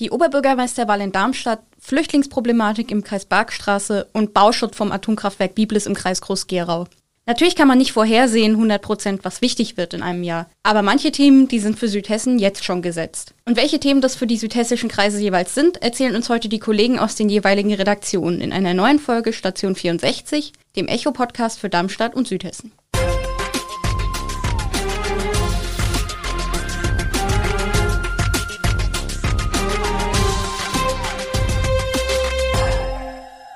Die Oberbürgermeisterwahl in Darmstadt, Flüchtlingsproblematik im Kreis Bergstraße und Bauschutz vom Atomkraftwerk Biblis im Kreis Groß-Gerau. Natürlich kann man nicht vorhersehen 100 Prozent, was wichtig wird in einem Jahr. Aber manche Themen, die sind für Südhessen jetzt schon gesetzt. Und welche Themen das für die südhessischen Kreise jeweils sind, erzählen uns heute die Kollegen aus den jeweiligen Redaktionen in einer neuen Folge Station 64, dem Echo-Podcast für Darmstadt und Südhessen.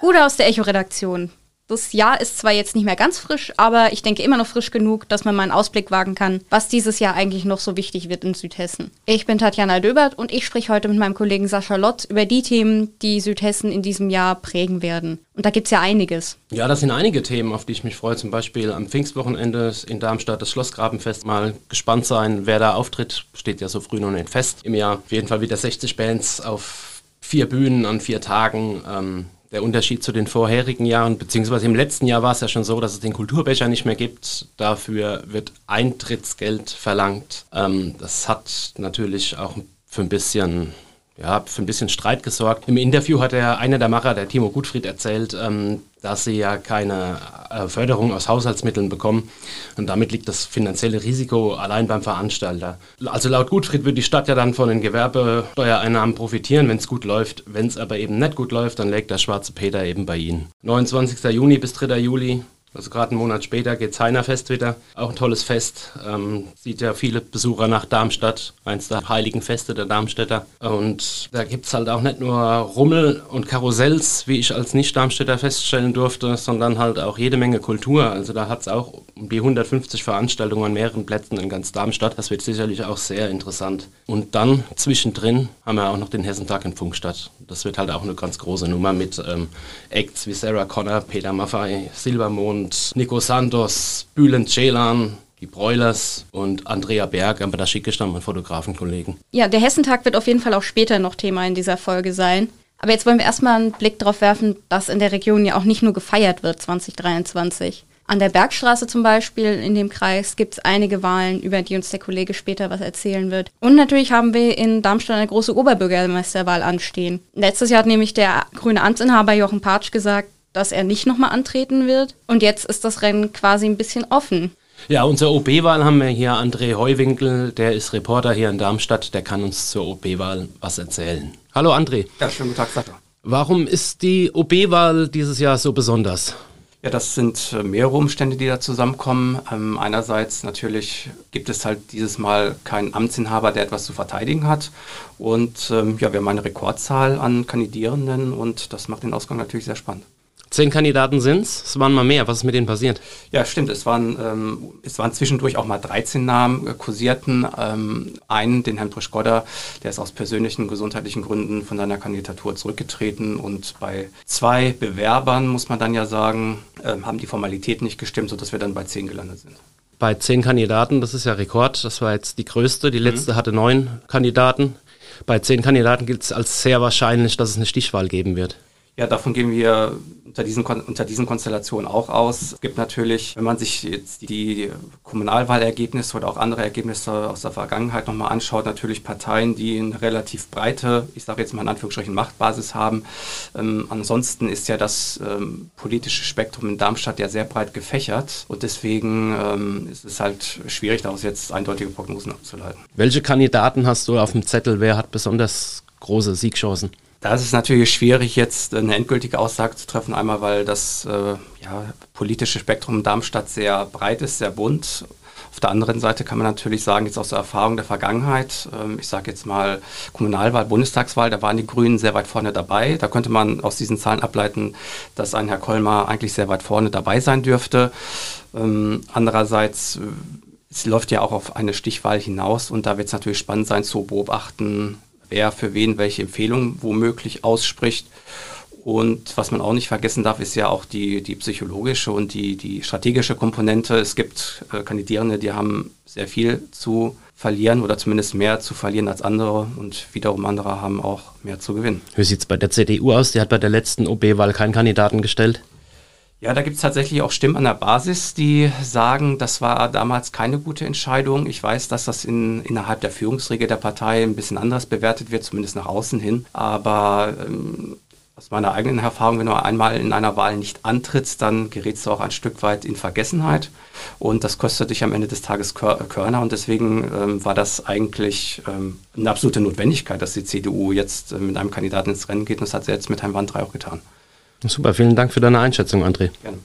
Gude aus der Echo-Redaktion. Das Jahr ist zwar jetzt nicht mehr ganz frisch, aber ich denke immer noch frisch genug, dass man mal einen Ausblick wagen kann, was dieses Jahr eigentlich noch so wichtig wird in Südhessen. Ich bin Tatjana Döbert und ich spreche heute mit meinem Kollegen Sascha Lotz über die Themen, die Südhessen in diesem Jahr prägen werden. Und da gibt es ja einiges. Ja, das sind einige Themen, auf die ich mich freue. Zum Beispiel am Pfingstwochenende in Darmstadt das Schlossgrabenfest. Mal gespannt sein, wer da auftritt. Steht ja so früh noch nicht fest im Jahr. Auf jeden Fall wieder 60 Bands auf vier Bühnen an vier Tagen. Ähm, der Unterschied zu den vorherigen Jahren, beziehungsweise im letzten Jahr war es ja schon so, dass es den Kulturbecher nicht mehr gibt. Dafür wird Eintrittsgeld verlangt. Ähm, das hat natürlich auch für ein bisschen ja, für ein bisschen Streit gesorgt. Im Interview hat er einer der Macher, der Timo Gutfried, erzählt, ähm, dass sie ja keine äh, Förderung aus Haushaltsmitteln bekommen. Und damit liegt das finanzielle Risiko allein beim Veranstalter. Also laut Gutfried wird die Stadt ja dann von den Gewerbesteuereinnahmen profitieren, wenn es gut läuft. Wenn es aber eben nicht gut läuft, dann legt der schwarze Peter eben bei Ihnen. 29. Juni bis 3. Juli also gerade einen Monat später geht's Heinerfest wieder. Auch ein tolles Fest. Ähm, sieht ja viele Besucher nach Darmstadt, eins der heiligen Feste der Darmstädter. Und da gibt es halt auch nicht nur Rummel und Karussells, wie ich als Nicht-Darmstädter feststellen durfte, sondern halt auch jede Menge Kultur. Also da hat es auch um die 150 Veranstaltungen an mehreren Plätzen in ganz Darmstadt. Das wird sicherlich auch sehr interessant. Und dann zwischendrin haben wir auch noch den Hessentag in Funkstadt. Das wird halt auch eine ganz große Nummer mit ähm, Acts wie Sarah Connor, Peter Maffay, Silbermond, und Nico Santos, Bülent Ceylan, die Broilers und Andrea Berg, aber das schicke ich Fotografenkollegen. Ja, der Hessentag wird auf jeden Fall auch später noch Thema in dieser Folge sein. Aber jetzt wollen wir erstmal einen Blick darauf werfen, dass in der Region ja auch nicht nur gefeiert wird 2023. An der Bergstraße zum Beispiel in dem Kreis gibt es einige Wahlen, über die uns der Kollege später was erzählen wird. Und natürlich haben wir in Darmstadt eine große Oberbürgermeisterwahl anstehen. Letztes Jahr hat nämlich der grüne Amtsinhaber Jochen Patsch gesagt, dass er nicht nochmal antreten wird. Und jetzt ist das Rennen quasi ein bisschen offen. Ja, unsere OB-Wahl haben wir hier André Heuwinkel, der ist Reporter hier in Darmstadt, der kann uns zur OB-Wahl was erzählen. Hallo André. Ja, schönen guten Tag, Sascha. Warum ist die OB-Wahl dieses Jahr so besonders? Ja, das sind äh, mehrere Umstände, die da zusammenkommen. Ähm, einerseits natürlich gibt es halt dieses Mal keinen Amtsinhaber, der etwas zu verteidigen hat. Und ähm, ja, wir haben eine Rekordzahl an Kandidierenden und das macht den Ausgang natürlich sehr spannend. Zehn Kandidaten sind es. Es waren mal mehr. Was ist mit denen passiert? Ja, stimmt. Es waren, ähm, es waren zwischendurch auch mal 13 Namen äh, kursierten. Ähm, einen, den Herrn Prischkoda, der ist aus persönlichen gesundheitlichen Gründen von seiner Kandidatur zurückgetreten. Und bei zwei Bewerbern, muss man dann ja sagen, äh, haben die Formalitäten nicht gestimmt, sodass wir dann bei zehn gelandet sind. Bei zehn Kandidaten, das ist ja Rekord. Das war jetzt die größte. Die letzte mhm. hatte neun Kandidaten. Bei zehn Kandidaten gilt es als sehr wahrscheinlich, dass es eine Stichwahl geben wird. Ja, davon gehen wir unter diesen, unter diesen Konstellationen auch aus. Es gibt natürlich, wenn man sich jetzt die Kommunalwahlergebnisse oder auch andere Ergebnisse aus der Vergangenheit nochmal anschaut, natürlich Parteien, die eine relativ breite, ich sage jetzt mal in Anführungsstrichen, Machtbasis haben. Ähm, ansonsten ist ja das ähm, politische Spektrum in Darmstadt ja sehr breit gefächert und deswegen ähm, ist es halt schwierig, daraus jetzt eindeutige Prognosen abzuleiten. Welche Kandidaten hast du auf dem Zettel? Wer hat besonders große Siegchancen? Da ist es natürlich schwierig, jetzt eine endgültige Aussage zu treffen. Einmal, weil das äh, ja, politische Spektrum in Darmstadt sehr breit ist, sehr bunt. Auf der anderen Seite kann man natürlich sagen, jetzt aus der Erfahrung der Vergangenheit, ähm, ich sage jetzt mal Kommunalwahl, Bundestagswahl, da waren die Grünen sehr weit vorne dabei. Da könnte man aus diesen Zahlen ableiten, dass ein Herr Kolmar eigentlich sehr weit vorne dabei sein dürfte. Ähm, andererseits äh, es läuft ja auch auf eine Stichwahl hinaus und da wird es natürlich spannend sein zu beobachten, wer für wen welche Empfehlungen womöglich ausspricht. Und was man auch nicht vergessen darf, ist ja auch die, die psychologische und die, die strategische Komponente. Es gibt äh, Kandidierende, die haben sehr viel zu verlieren oder zumindest mehr zu verlieren als andere und wiederum andere haben auch mehr zu gewinnen. Wie sieht es bei der CDU aus? Die hat bei der letzten OB-Wahl keinen Kandidaten gestellt. Ja, da gibt es tatsächlich auch Stimmen an der Basis, die sagen, das war damals keine gute Entscheidung. Ich weiß, dass das in, innerhalb der Führungsriege der Partei ein bisschen anders bewertet wird, zumindest nach außen hin. Aber ähm, aus meiner eigenen Erfahrung, wenn du einmal in einer Wahl nicht antrittst, dann gerätst du auch ein Stück weit in Vergessenheit und das kostet dich am Ende des Tages Körner und deswegen ähm, war das eigentlich ähm, eine absolute Notwendigkeit, dass die CDU jetzt äh, mit einem Kandidaten ins Rennen geht und das hat sie jetzt mit Herrn Wandrei auch getan. Super, vielen Dank für deine Einschätzung, André. Gerne.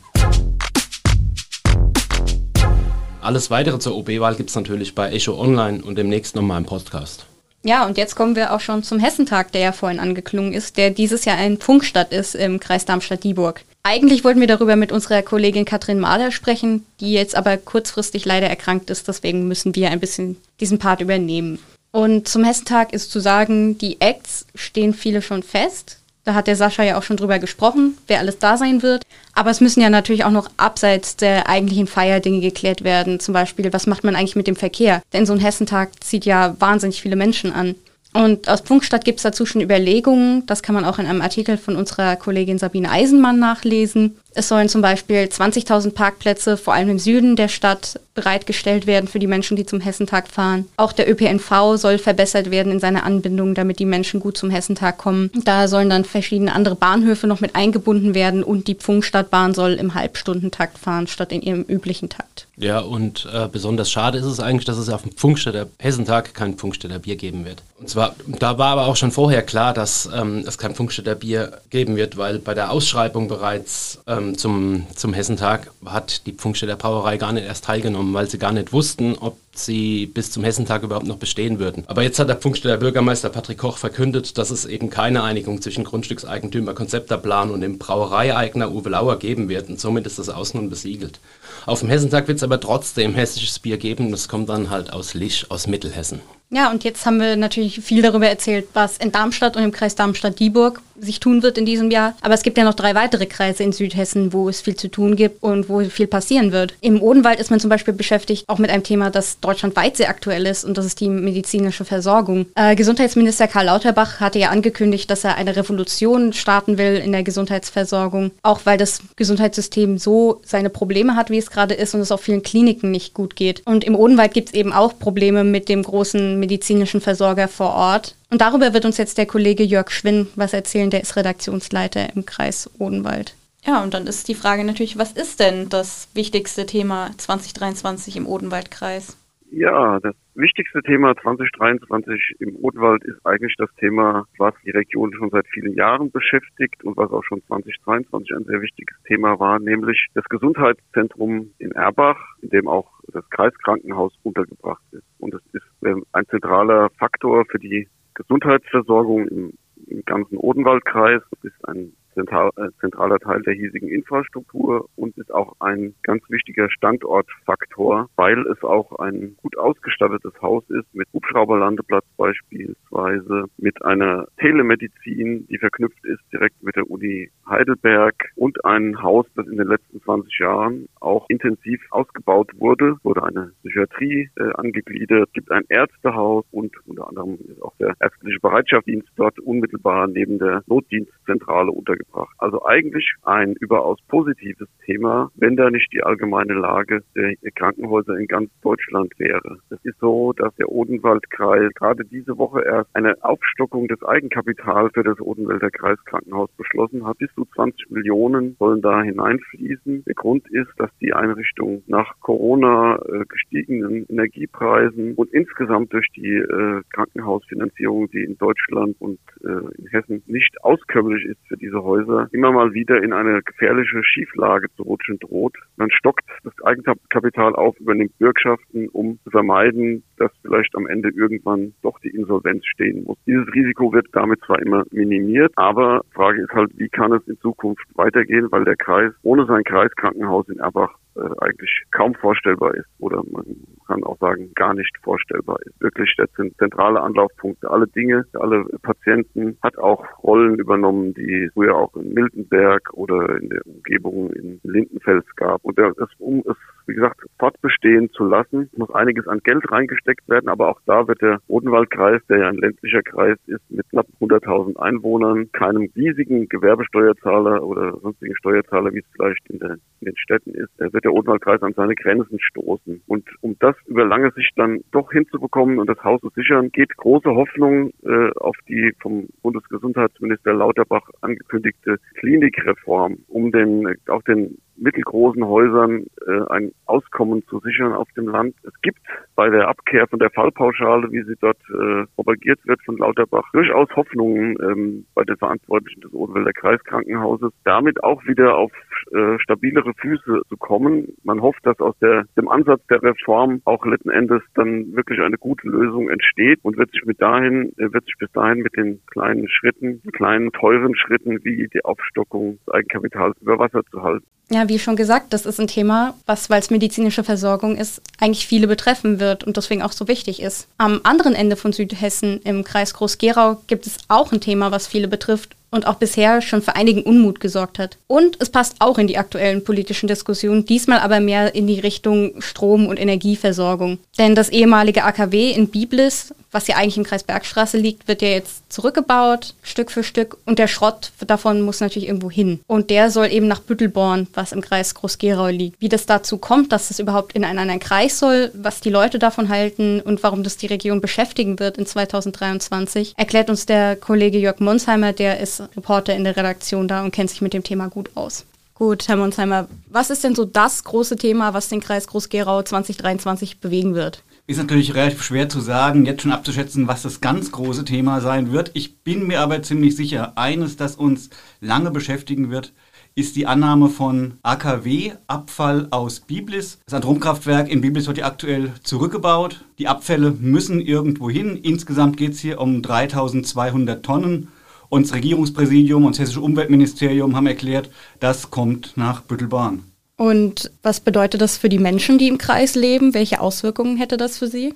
Alles weitere zur OB-Wahl gibt es natürlich bei Echo Online und demnächst nochmal im Podcast. Ja, und jetzt kommen wir auch schon zum Hessentag, der ja vorhin angeklungen ist, der dieses Jahr ein Funkstadt ist im Kreis Darmstadt-Dieburg. Eigentlich wollten wir darüber mit unserer Kollegin Katrin Mahler sprechen, die jetzt aber kurzfristig leider erkrankt ist, deswegen müssen wir ein bisschen diesen Part übernehmen. Und zum Hessentag ist zu sagen, die Acts stehen viele schon fest. Da hat der Sascha ja auch schon drüber gesprochen, wer alles da sein wird. Aber es müssen ja natürlich auch noch abseits der eigentlichen Feierdinge geklärt werden. Zum Beispiel, was macht man eigentlich mit dem Verkehr? Denn so ein Hessentag zieht ja wahnsinnig viele Menschen an. Und aus Punktstadt gibt es dazu schon Überlegungen. Das kann man auch in einem Artikel von unserer Kollegin Sabine Eisenmann nachlesen. Es sollen zum Beispiel 20.000 Parkplätze, vor allem im Süden der Stadt, bereitgestellt werden für die Menschen, die zum Hessentag fahren. Auch der ÖPNV soll verbessert werden in seiner Anbindung, damit die Menschen gut zum Hessentag kommen. Da sollen dann verschiedene andere Bahnhöfe noch mit eingebunden werden und die Pfungstadtbahn soll im Halbstundentakt fahren, statt in ihrem üblichen Takt. Ja, und äh, besonders schade ist es eigentlich, dass es auf dem Pfungstädter Hessentag kein Pfungstädter Bier geben wird. Und zwar, da war aber auch schon vorher klar, dass ähm, es kein Pfungstädter Bier geben wird, weil bei der Ausschreibung bereits ähm, ähm, zum, zum Hessentag hat die Pfungstädter Brauerei gar nicht erst teilgenommen, weil sie gar nicht wussten, ob sie bis zum Hessentag überhaupt noch bestehen würden. Aber jetzt hat der Pfungstädter Bürgermeister Patrick Koch verkündet, dass es eben keine Einigung zwischen Grundstückseigentümer, Konzepterplan und dem Brauereieigner Uwe Lauer geben wird und somit ist das aus nun besiegelt. Auf dem Hessentag wird es aber trotzdem hessisches Bier geben, das kommt dann halt aus Lisch, aus Mittelhessen. Ja, und jetzt haben wir natürlich viel darüber erzählt, was in Darmstadt und im Kreis Darmstadt-Dieburg sich tun wird in diesem Jahr. Aber es gibt ja noch drei weitere Kreise in Südhessen, wo es viel zu tun gibt und wo viel passieren wird. Im Odenwald ist man zum Beispiel beschäftigt, auch mit einem Thema, das deutschlandweit sehr aktuell ist, und das ist die medizinische Versorgung. Äh, Gesundheitsminister Karl Lauterbach hatte ja angekündigt, dass er eine Revolution starten will in der Gesundheitsversorgung, auch weil das Gesundheitssystem so seine Probleme hat, wie es gerade ist, und es auf vielen Kliniken nicht gut geht. Und im Odenwald gibt es eben auch Probleme mit dem großen medizinischen Versorger vor Ort. Und darüber wird uns jetzt der Kollege Jörg Schwinn was erzählen, der ist Redaktionsleiter im Kreis Odenwald. Ja, und dann ist die Frage natürlich, was ist denn das wichtigste Thema 2023 im Odenwaldkreis? Ja, das wichtigste Thema 2023 im Odenwald ist eigentlich das Thema, was die Region schon seit vielen Jahren beschäftigt und was auch schon 2023 ein sehr wichtiges Thema war, nämlich das Gesundheitszentrum in Erbach, in dem auch das Kreiskrankenhaus untergebracht ist. Und das ist ähm, ein zentraler Faktor für die Gesundheitsversorgung im, im ganzen Odenwaldkreis. Ist ein zentral, äh, zentraler Teil der hiesigen Infrastruktur und ist auch ein ganz wichtiger Standortfaktor, weil es auch ein gut ausgestattetes Haus ist mit Hubschrauberlandeplatz beispielsweise, mit einer Telemedizin, die verknüpft ist direkt mit der Uni Heidelberg und ein Haus, das in den letzten 20 Jahren auch intensiv ausgebaut wurde, wurde eine Psychiatrie äh, angegliedert, gibt ein Ärztehaus und unter anderem ist auch der ärztliche Bereitschaftsdienst dort unmittelbar neben der Notdienstzentrale untergebracht gebracht. Also eigentlich ein überaus positives Thema, wenn da nicht die allgemeine Lage der Krankenhäuser in ganz Deutschland wäre. Es ist so, dass der Odenwaldkreis gerade diese Woche erst eine Aufstockung des Eigenkapitals für das Odenwälder Kreiskrankenhaus beschlossen hat. Bis zu 20 Millionen sollen da hineinfließen. Der Grund ist, dass die Einrichtung nach Corona äh, gestiegenen Energiepreisen und insgesamt durch die äh, Krankenhausfinanzierung, die in Deutschland und äh, in Hessen nicht auskömmlich ist für diese Häuser, immer mal wieder in eine gefährliche Schieflage zu rutschen droht. Man stockt das Eigenkapital auf, übernimmt Bürgschaften, um zu vermeiden, dass vielleicht am Ende irgendwann doch die Insolvenz stehen muss. Dieses Risiko wird damit zwar immer minimiert, aber Frage ist halt, wie kann es in Zukunft weitergehen, weil der Kreis ohne sein Kreiskrankenhaus in Erbach eigentlich kaum vorstellbar ist oder man kann auch sagen, gar nicht vorstellbar ist. Wirklich der zentrale Anlaufpunkt alle Dinge, alle Patienten, hat auch Rollen übernommen, die früher auch in Miltenberg oder in der Umgebung in Lindenfels gab. Und es, um, es wie gesagt, fortbestehen zu lassen. Muss einiges an Geld reingesteckt werden, aber auch da wird der Odenwaldkreis, der ja ein ländlicher Kreis ist, mit knapp 100.000 Einwohnern, keinem riesigen Gewerbesteuerzahler oder sonstigen Steuerzahler, wie es vielleicht in, der, in den Städten ist, wird der Odenwaldkreis an seine Grenzen stoßen. Und um das über lange Sicht dann doch hinzubekommen und das Haus zu sichern, geht große Hoffnung äh, auf die vom Bundesgesundheitsminister Lauterbach angekündigte Klinikreform, um den auch den mittelgroßen Häusern äh, ein Auskommen zu sichern auf dem Land. Es gibt bei der Abkehr von der Fallpauschale, wie sie dort äh, propagiert wird von Lauterbach, durchaus Hoffnungen ähm, bei den Verantwortlichen des Odenwälder Kreiskrankenhauses, damit auch wieder auf äh, stabilere Füße zu kommen. Man hofft, dass aus der, dem Ansatz der Reform auch letzten Endes dann wirklich eine gute Lösung entsteht und wird sich mit dahin, äh, wird sich bis dahin mit den kleinen Schritten, kleinen teuren Schritten wie die Aufstockung des Eigenkapitals über Wasser zu halten. Ja, wie schon gesagt, das ist ein Thema, was, weil es medizinische Versorgung ist, eigentlich viele betreffen wird und deswegen auch so wichtig ist. Am anderen Ende von Südhessen, im Kreis Groß-Gerau, gibt es auch ein Thema, was viele betrifft und auch bisher schon für einigen Unmut gesorgt hat. Und es passt auch in die aktuellen politischen Diskussionen, diesmal aber mehr in die Richtung Strom- und Energieversorgung. Denn das ehemalige AKW in Biblis, was ja eigentlich im Kreis Bergstraße liegt, wird ja jetzt zurückgebaut, Stück für Stück. Und der Schrott davon muss natürlich irgendwo hin. Und der soll eben nach Büttelborn, was im Kreis Groß-Gerau liegt. Wie das dazu kommt, dass es überhaupt in einen anderen Kreis soll, was die Leute davon halten und warum das die Region beschäftigen wird in 2023, erklärt uns der Kollege Jörg Monsheimer, der ist Reporter in der Redaktion da und kennt sich mit dem Thema gut aus. Gut, Herr Monsheimer, was ist denn so das große Thema, was den Kreis Groß-Gerau 2023 bewegen wird? Ist natürlich relativ schwer zu sagen, jetzt schon abzuschätzen, was das ganz große Thema sein wird. Ich bin mir aber ziemlich sicher, eines, das uns lange beschäftigen wird, ist die Annahme von AKW-Abfall aus Biblis. Das Atomkraftwerk in Biblis wird ja aktuell zurückgebaut. Die Abfälle müssen irgendwo hin. Insgesamt geht es hier um 3200 Tonnen. Und das Regierungspräsidium und das Hessische Umweltministerium haben erklärt, das kommt nach Büttelbahn. Und was bedeutet das für die Menschen, die im Kreis leben? Welche Auswirkungen hätte das für sie?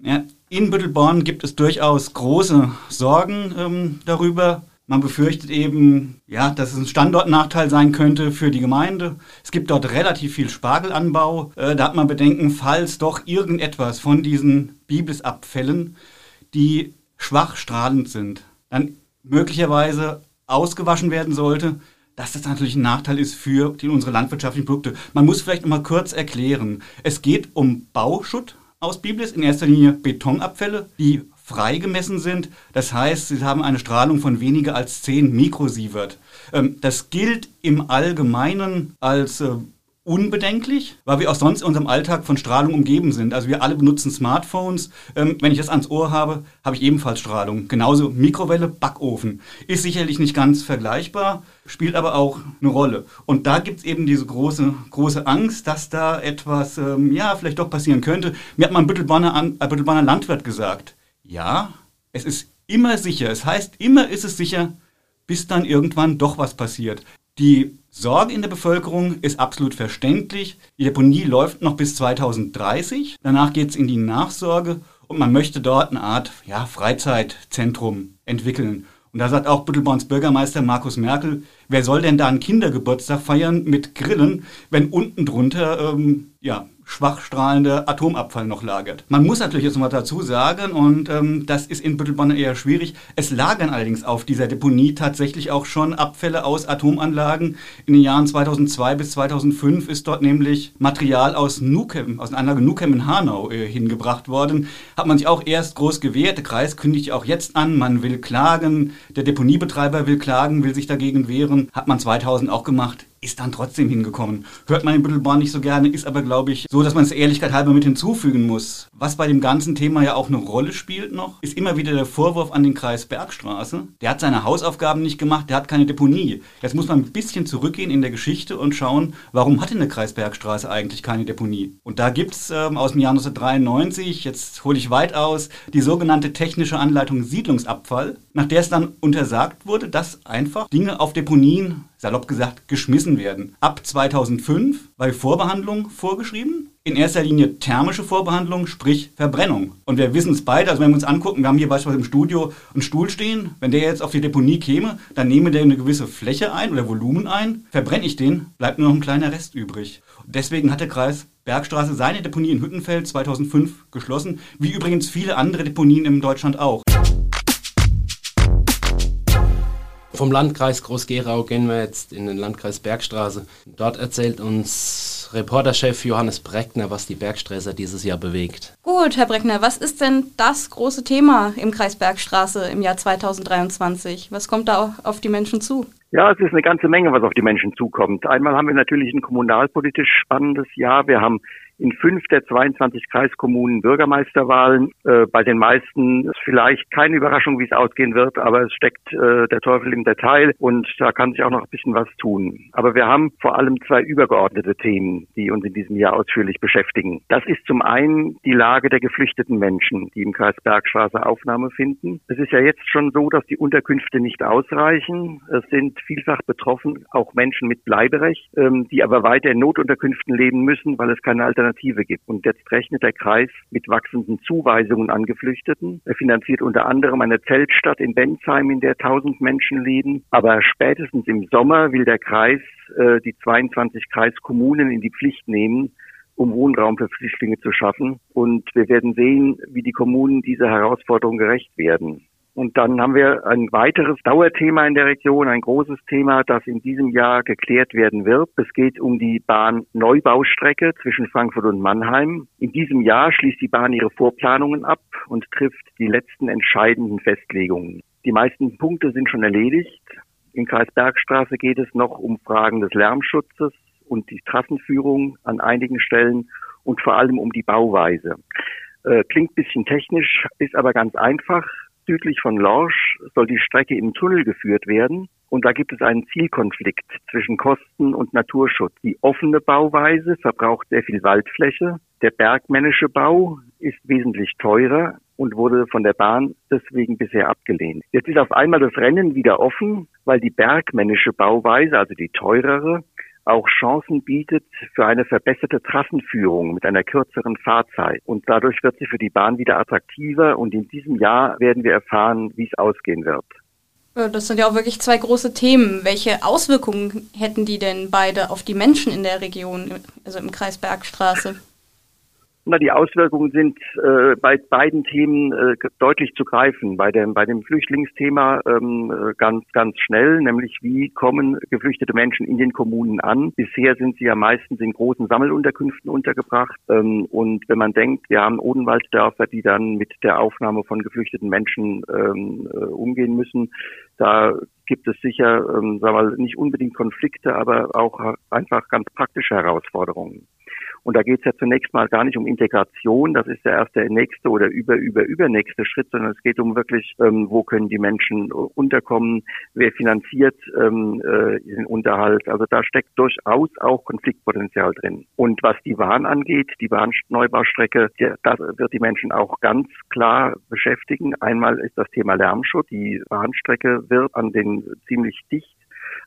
Ja, in Büttelborn gibt es durchaus große Sorgen ähm, darüber. Man befürchtet eben, ja, dass es ein Standortnachteil sein könnte für die Gemeinde. Es gibt dort relativ viel Spargelanbau. Äh, da hat man Bedenken, falls doch irgendetwas von diesen Bibelsabfällen, die schwach strahlend sind, dann möglicherweise ausgewaschen werden sollte, dass das natürlich ein Nachteil ist für die, unsere landwirtschaftlichen Produkte. Man muss vielleicht noch mal kurz erklären. Es geht um Bauschutt aus Biblis, in erster Linie Betonabfälle, die freigemessen sind. Das heißt, sie haben eine Strahlung von weniger als 10 Mikrosievert. Ähm, das gilt im Allgemeinen als äh, unbedenklich, weil wir auch sonst in unserem Alltag von Strahlung umgeben sind. Also wir alle benutzen Smartphones. Ähm, wenn ich das ans Ohr habe, habe ich ebenfalls Strahlung. Genauso Mikrowelle, Backofen. Ist sicherlich nicht ganz vergleichbar, spielt aber auch eine Rolle. Und da gibt es eben diese große, große Angst, dass da etwas, ähm, ja, vielleicht doch passieren könnte. Mir hat mal ein Büttelbanner, ein Büttelbanner Landwirt gesagt, ja, es ist immer sicher. Es heißt, immer ist es sicher, bis dann irgendwann doch was passiert. Die Sorge in der Bevölkerung ist absolut verständlich. Die Deponie läuft noch bis 2030. Danach geht es in die Nachsorge und man möchte dort eine Art ja, Freizeitzentrum entwickeln. Und da sagt auch Büttelborns Bürgermeister Markus Merkel, wer soll denn da einen Kindergeburtstag feiern mit Grillen, wenn unten drunter ähm, ja, schwach strahlender Atomabfall noch lagert. Man muss natürlich jetzt mal dazu sagen, und ähm, das ist in Büttelbonn eher schwierig, es lagern allerdings auf dieser Deponie tatsächlich auch schon Abfälle aus Atomanlagen. In den Jahren 2002 bis 2005 ist dort nämlich Material aus Nukem, aus der Anlage Nukem in Hanau äh, hingebracht worden. Hat man sich auch erst groß gewehrt. Der Kreis kündigt auch jetzt an, man will klagen, der Deponiebetreiber will klagen, will sich dagegen wehren. Hat man 2000 auch gemacht ist dann trotzdem hingekommen. Hört man in Büttelborn nicht so gerne, ist aber, glaube ich, so, dass man es Ehrlichkeit halber mit hinzufügen muss. Was bei dem ganzen Thema ja auch eine Rolle spielt noch, ist immer wieder der Vorwurf an den Kreis Bergstraße. Der hat seine Hausaufgaben nicht gemacht, der hat keine Deponie. Jetzt muss man ein bisschen zurückgehen in der Geschichte und schauen, warum hat denn der Kreis Bergstraße eigentlich keine Deponie? Und da gibt es ähm, aus dem Jahr 1993, jetzt hole ich weit aus, die sogenannte technische Anleitung Siedlungsabfall, nach der es dann untersagt wurde, dass einfach Dinge auf Deponien salopp gesagt, geschmissen werden. Ab 2005 war die Vorbehandlung vorgeschrieben. in erster Linie thermische Vorbehandlung, sprich Verbrennung. Und wir wissen es beide, also wenn wir uns angucken, wir haben hier beispielsweise im Studio einen Stuhl stehen, wenn der jetzt auf die Deponie käme, dann nehme der eine gewisse Fläche ein oder Volumen ein, verbrenne ich den, bleibt nur noch ein kleiner Rest übrig. Und deswegen hat der Kreis Bergstraße seine Deponie in Hüttenfeld 2005 geschlossen, wie übrigens viele andere Deponien in Deutschland auch. Vom Landkreis Groß-Gerau gehen wir jetzt in den Landkreis Bergstraße. Dort erzählt uns Reporterchef Johannes Breckner, was die Bergsträßer dieses Jahr bewegt. Gut, Herr Breckner, was ist denn das große Thema im Kreis Bergstraße im Jahr 2023? Was kommt da auf die Menschen zu? Ja, es ist eine ganze Menge, was auf die Menschen zukommt. Einmal haben wir natürlich ein kommunalpolitisch spannendes Jahr. Wir haben in fünf der 22 Kreiskommunen Bürgermeisterwahlen. Äh, bei den meisten ist vielleicht keine Überraschung, wie es ausgehen wird, aber es steckt äh, der Teufel im Detail und da kann sich auch noch ein bisschen was tun. Aber wir haben vor allem zwei übergeordnete Themen, die uns in diesem Jahr ausführlich beschäftigen. Das ist zum einen die Lage der geflüchteten Menschen, die im Kreis Bergstraße Aufnahme finden. Es ist ja jetzt schon so, dass die Unterkünfte nicht ausreichen. Es sind vielfach betroffen auch Menschen mit Bleiberecht, ähm, die aber weiter in Notunterkünften leben müssen, weil es keine Alternative Alternative gibt. Und jetzt rechnet der Kreis mit wachsenden Zuweisungen an Geflüchteten. Er finanziert unter anderem eine Zeltstadt in Bensheim, in der 1000 Menschen leben. Aber spätestens im Sommer will der Kreis äh, die 22 Kreiskommunen in die Pflicht nehmen, um Wohnraum für Flüchtlinge zu schaffen. Und wir werden sehen, wie die Kommunen dieser Herausforderung gerecht werden. Und dann haben wir ein weiteres Dauerthema in der Region, ein großes Thema, das in diesem Jahr geklärt werden wird. Es geht um die Bahn-Neubaustrecke zwischen Frankfurt und Mannheim. In diesem Jahr schließt die Bahn ihre Vorplanungen ab und trifft die letzten entscheidenden Festlegungen. Die meisten Punkte sind schon erledigt. Im Kreis Bergstraße geht es noch um Fragen des Lärmschutzes und die Trassenführung an einigen Stellen und vor allem um die Bauweise. Äh, klingt bisschen technisch, ist aber ganz einfach. Südlich von Lorsch soll die Strecke im Tunnel geführt werden. Und da gibt es einen Zielkonflikt zwischen Kosten und Naturschutz. Die offene Bauweise verbraucht sehr viel Waldfläche. Der bergmännische Bau ist wesentlich teurer und wurde von der Bahn deswegen bisher abgelehnt. Jetzt ist auf einmal das Rennen wieder offen, weil die bergmännische Bauweise, also die teurere, auch Chancen bietet für eine verbesserte Trassenführung mit einer kürzeren Fahrzeit. Und dadurch wird sie für die Bahn wieder attraktiver und in diesem Jahr werden wir erfahren, wie es ausgehen wird. Das sind ja auch wirklich zwei große Themen. Welche Auswirkungen hätten die denn beide auf die Menschen in der Region, also im Kreis Bergstraße? Na, die Auswirkungen sind äh, bei beiden Themen äh, deutlich zu greifen. Bei dem, bei dem Flüchtlingsthema ähm, äh, ganz, ganz schnell, nämlich wie kommen geflüchtete Menschen in den Kommunen an. Bisher sind sie ja meistens in großen Sammelunterkünften untergebracht. Ähm, und wenn man denkt, wir haben Odenwalddörfer, die dann mit der Aufnahme von geflüchteten Menschen ähm, äh, umgehen müssen, da gibt es sicher, ähm, sagen wir mal, nicht unbedingt Konflikte, aber auch einfach ganz praktische Herausforderungen. Und da geht es ja zunächst mal gar nicht um Integration, das ist ja erst der nächste oder über, über, übernächste Schritt, sondern es geht um wirklich, ähm, wo können die Menschen unterkommen, wer finanziert ähm, äh, den Unterhalt. Also da steckt durchaus auch Konfliktpotenzial drin. Und was die Bahn angeht, die Bahnneubau-Strecke, das wird die Menschen auch ganz klar beschäftigen. Einmal ist das Thema Lärmschutz. Die Bahnstrecke wird an den ziemlich dicht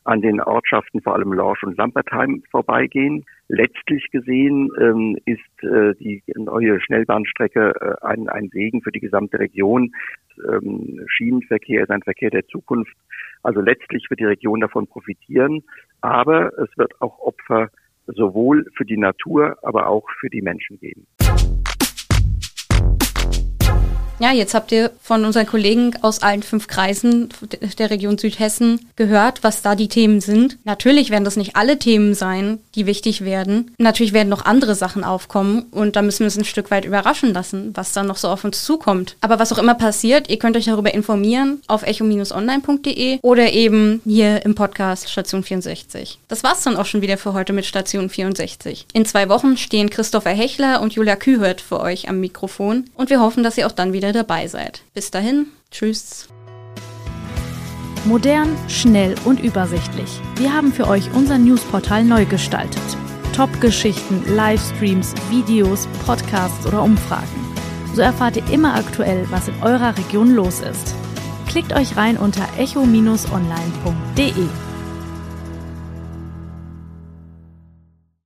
an den Ortschaften vor allem Lorsch und Lampertheim vorbeigehen. Letztlich gesehen ähm, ist äh, die neue Schnellbahnstrecke äh, ein, ein Segen für die gesamte Region. Ähm, Schienenverkehr ist ein Verkehr der Zukunft. Also letztlich wird die Region davon profitieren, aber es wird auch Opfer sowohl für die Natur, aber auch für die Menschen geben. Ja, jetzt habt ihr von unseren Kollegen aus allen fünf Kreisen der Region Südhessen gehört, was da die Themen sind. Natürlich werden das nicht alle Themen sein, die wichtig werden. Natürlich werden noch andere Sachen aufkommen und da müssen wir uns ein Stück weit überraschen lassen, was dann noch so auf uns zukommt. Aber was auch immer passiert, ihr könnt euch darüber informieren auf echo-online.de oder eben hier im Podcast Station 64. Das war's dann auch schon wieder für heute mit Station 64. In zwei Wochen stehen Christopher Hechler und Julia Kühert für euch am Mikrofon und wir hoffen, dass ihr auch dann wieder dabei seid. Bis dahin, tschüss. Modern, schnell und übersichtlich. Wir haben für euch unser Newsportal neu gestaltet. Top-Geschichten, Livestreams, Videos, Podcasts oder Umfragen. So erfahrt ihr immer aktuell, was in eurer Region los ist. Klickt euch rein unter echo-online.de.